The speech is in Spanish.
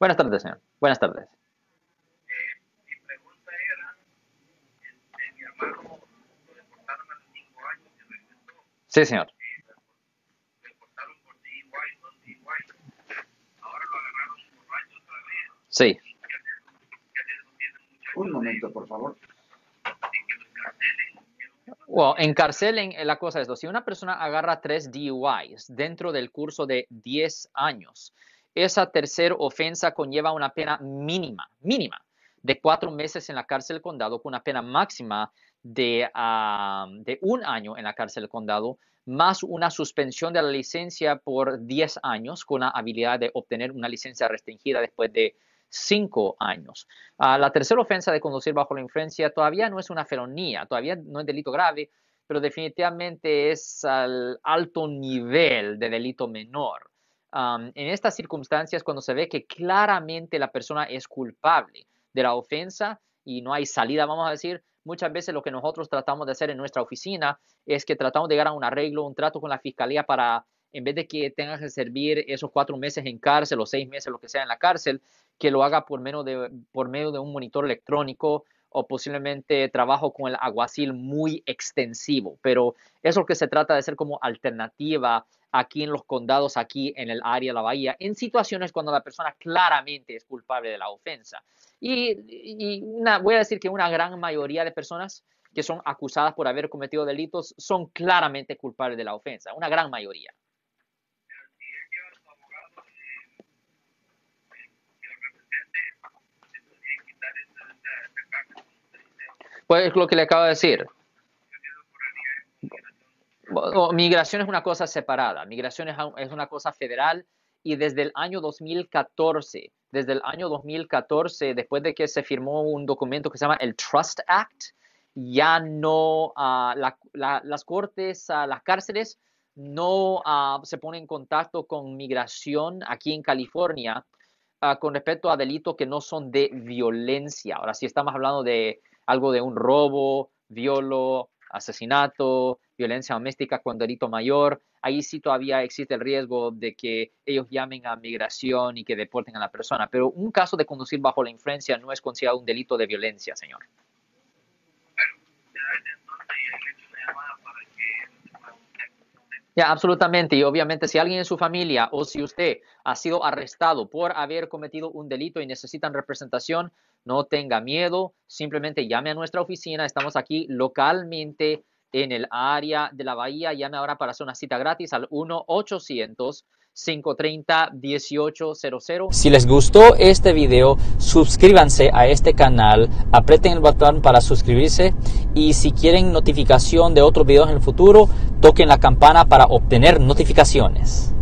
Buenas tardes, señor. Buenas tardes. Mi pregunta era, mi hermano lo deportaron a los 5 años y regresó. Sí, señor. Eh, por no. Ahora lo agarraron borracho otra vez. Sí. Un momento, por favor. Well, encarcelen la cosa es esto. Si una persona agarra tres DUIs dentro del curso de 10 años, esa tercera ofensa conlleva una pena mínima, mínima, de cuatro meses en la cárcel del condado con una pena máxima de, ah, de un año en la cárcel del condado, más una suspensión de la licencia por 10 años con la habilidad de obtener una licencia restringida después de 5 años. Ah, la tercera ofensa de conducir bajo la influencia todavía no es una felonía, todavía no es delito grave, pero definitivamente es al alto nivel de delito menor. Um, en estas circunstancias, cuando se ve que claramente la persona es culpable de la ofensa y no hay salida, vamos a decir, muchas veces lo que nosotros tratamos de hacer en nuestra oficina es que tratamos de llegar a un arreglo, un trato con la fiscalía para, en vez de que tengas que servir esos cuatro meses en cárcel o seis meses, lo que sea en la cárcel, que lo haga por medio de, por medio de un monitor electrónico o posiblemente trabajo con el aguacil muy extensivo. Pero es lo que se trata de hacer como alternativa aquí en los condados, aquí en el área de la bahía, en situaciones cuando la persona claramente es culpable de la ofensa. Y, voy a decir que una gran mayoría de personas que son acusadas por haber cometido delitos son claramente culpables de la ofensa, una gran mayoría. Si él lleva a su abogado eh, eh, que lo represente, se podría quitar esa, esa, esa carga, como usted dice. Pues es lo que le acabo de decir. ¿Qué se le ocurriría en migración? Es una cosa separada, migración es, una cosa federal y desde el año 2014, desde el año 2014, después de que se firmó un documento que se llama el Trust Act, ya no, ah, la- la- las cortes, ah, las cárceles no ah, se ponen en contacto con migración aquí en California con respecto a delitos que no son de violencia. Ahora, si estamos hablando de algo de un robo, violo, asesinato, violencia doméstica con delito mayor, ahí sí todavía existe el riesgo de que ellos llamen a migración y que deporten a la persona. Pero un caso de conducir bajo la influencia no es considerado un delito de violencia, señor. Ya, absolutamente. Y obviamente si alguien en su familia o si usted ha sido arrestado por haber cometido un delito y necesitan representación, no tenga miedo, simplemente llame a nuestra oficina. Estamos aquí localmente en el área de la bahía. Llame ahora para hacer una cita gratis al 1-800-530-1800. Si les gustó este video, suscríbanse a este canal, aprieten el botón para suscribirse y si quieren notificación de otros videos en el futuro, toquen la campana para obtener notificaciones.